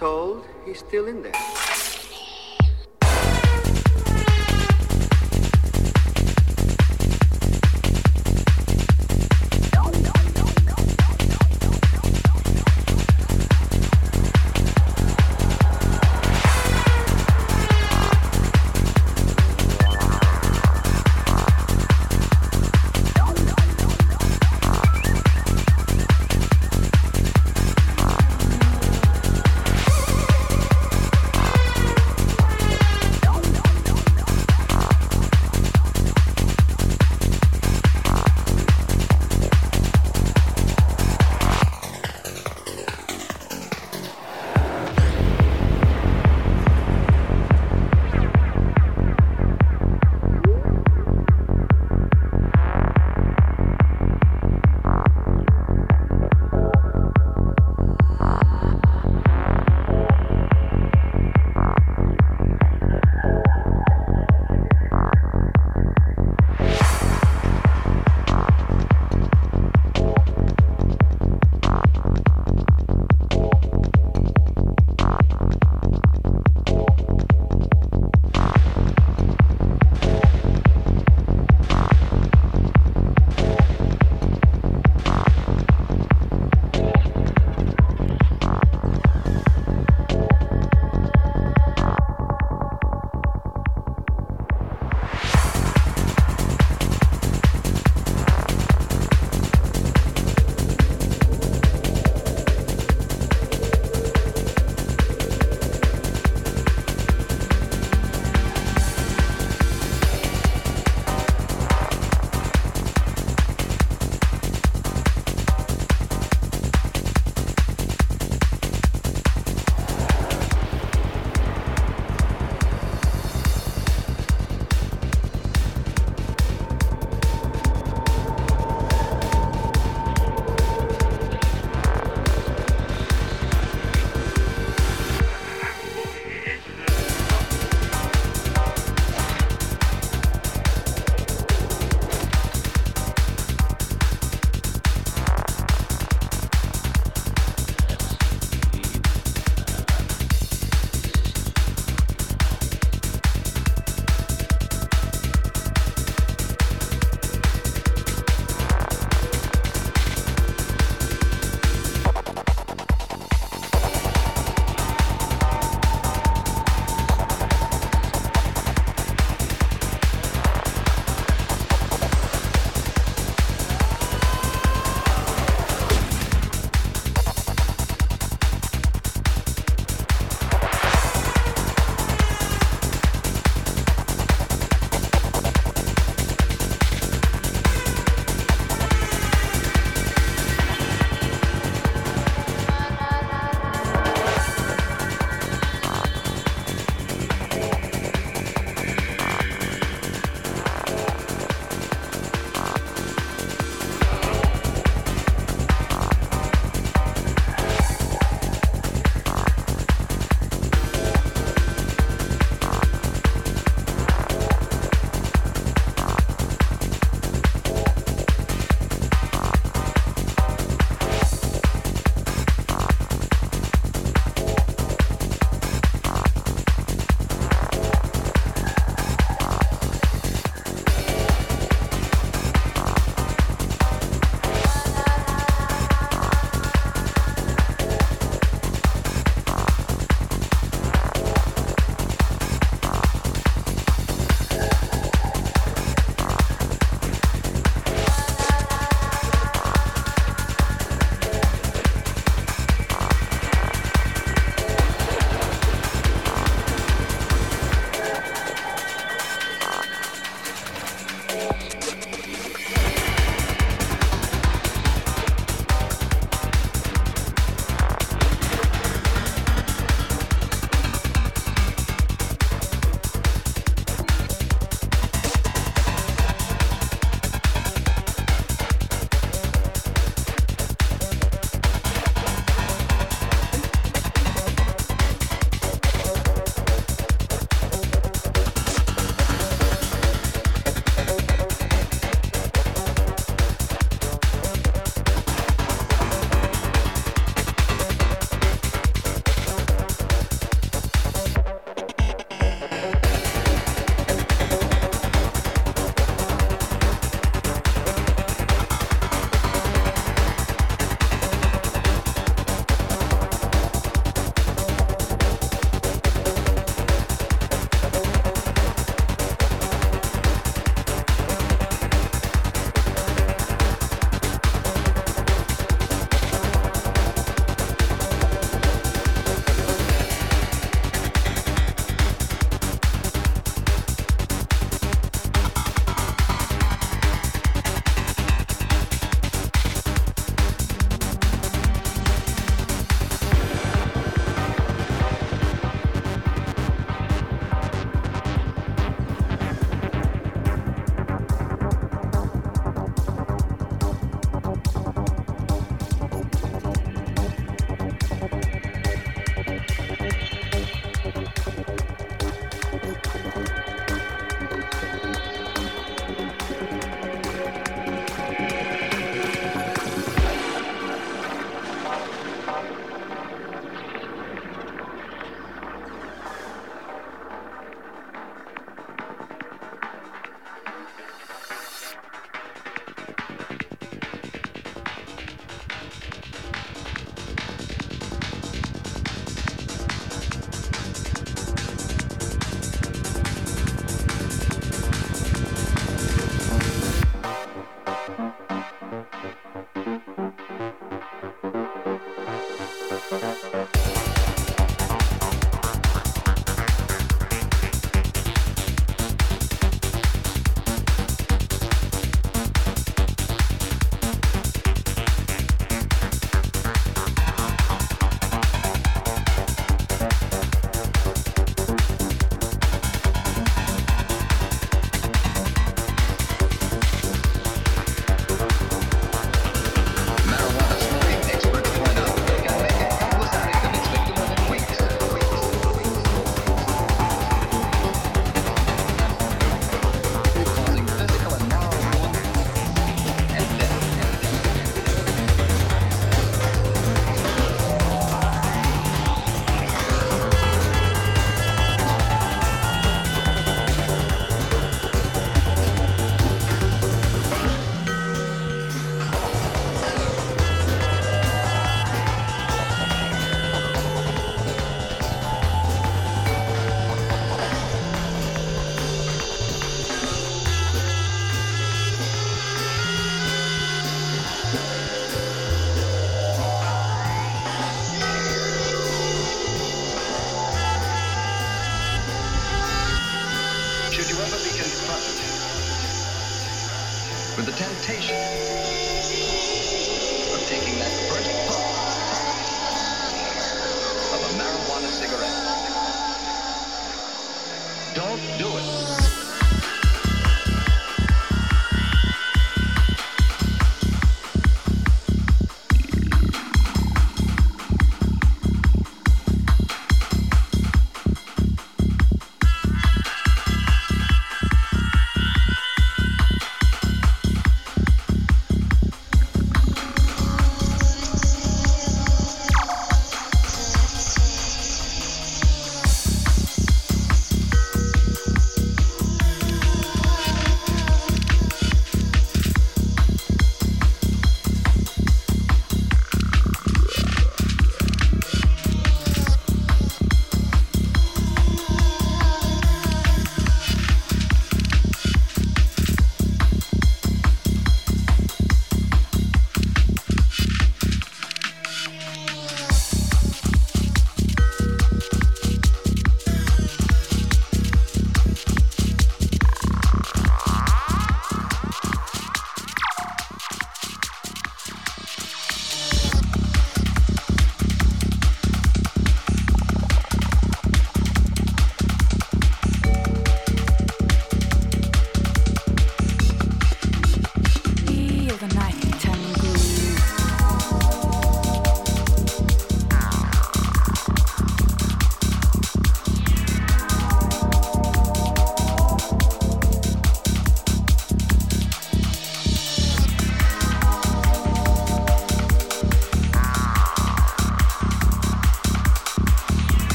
Told he's still in there.